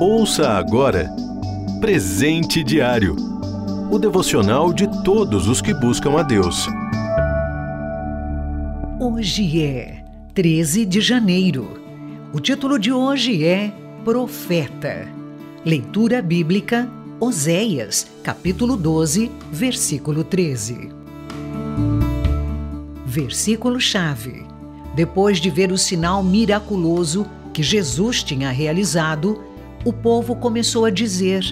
Ouça agora Presente Diário o devocional de todos os que buscam a Deus. Hoje é 13 de janeiro. O título de hoje é Profeta. Leitura bíblica Oséias, capítulo 12, versículo 13. Versículo-chave. Depois de ver o sinal miraculoso que Jesus tinha realizado, o povo começou a dizer: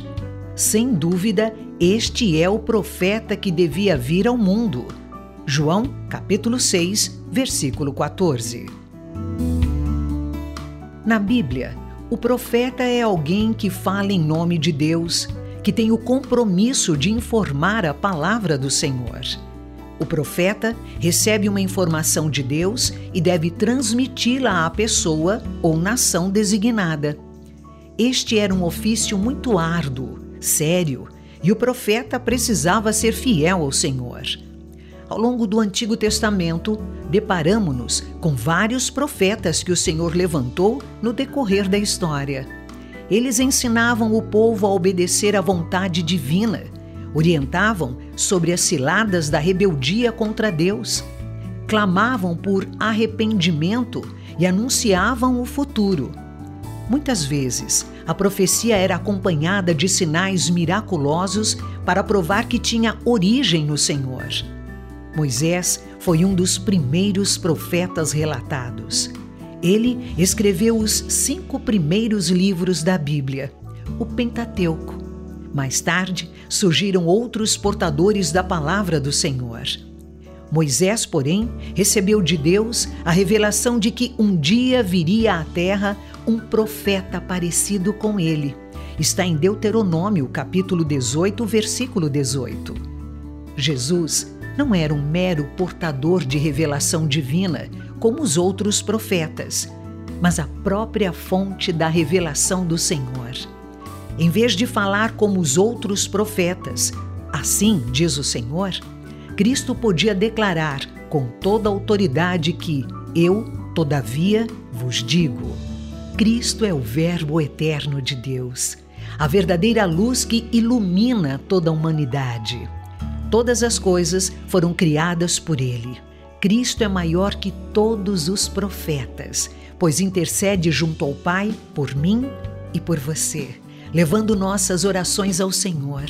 sem dúvida, este é o profeta que devia vir ao mundo. João, capítulo 6, versículo 14. Na Bíblia, o profeta é alguém que fala em nome de Deus, que tem o compromisso de informar a palavra do Senhor. O profeta recebe uma informação de Deus e deve transmiti-la à pessoa ou nação designada. Este era um ofício muito árduo, sério e o profeta precisava ser fiel ao Senhor. Ao longo do Antigo Testamento, deparamos-nos com vários profetas que o Senhor levantou no decorrer da história. Eles ensinavam o povo a obedecer à vontade divina, orientavam sobre as ciladas da rebeldia contra Deus, clamavam por arrependimento e anunciavam o futuro. Muitas vezes, a profecia era acompanhada de sinais miraculosos para provar que tinha origem no Senhor. Moisés foi um dos primeiros profetas relatados. Ele escreveu os cinco primeiros livros da Bíblia, o Pentateuco. Mais tarde, surgiram outros portadores da palavra do Senhor. Moisés, porém, recebeu de Deus a revelação de que um dia viria à terra um profeta parecido com ele. Está em Deuteronômio, capítulo 18, versículo 18. Jesus não era um mero portador de revelação divina, como os outros profetas, mas a própria fonte da revelação do Senhor. Em vez de falar como os outros profetas, assim diz o Senhor, Cristo podia declarar com toda autoridade que eu, todavia, vos digo. Cristo é o Verbo eterno de Deus, a verdadeira luz que ilumina toda a humanidade. Todas as coisas foram criadas por Ele. Cristo é maior que todos os profetas, pois intercede junto ao Pai por mim e por você, levando nossas orações ao Senhor.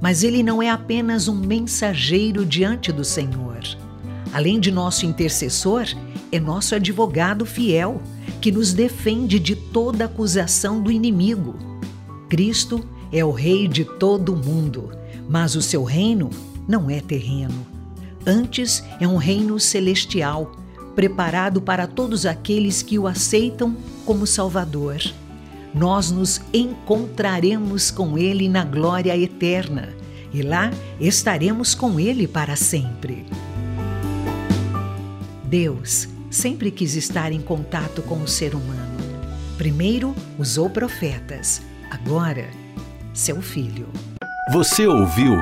Mas Ele não é apenas um mensageiro diante do Senhor. Além de nosso intercessor, é nosso advogado fiel que nos defende de toda acusação do inimigo. Cristo é o Rei de todo o mundo, mas o seu reino não é terreno. Antes é um reino celestial, preparado para todos aqueles que o aceitam como Salvador. Nós nos encontraremos com Ele na glória eterna e lá estaremos com Ele para sempre. Deus sempre quis estar em contato com o ser humano. Primeiro usou profetas, agora, seu filho. Você ouviu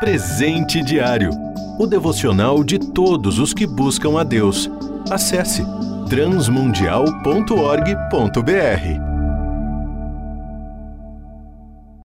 Presente Diário o devocional de todos os que buscam a Deus. Acesse transmundial.org.br.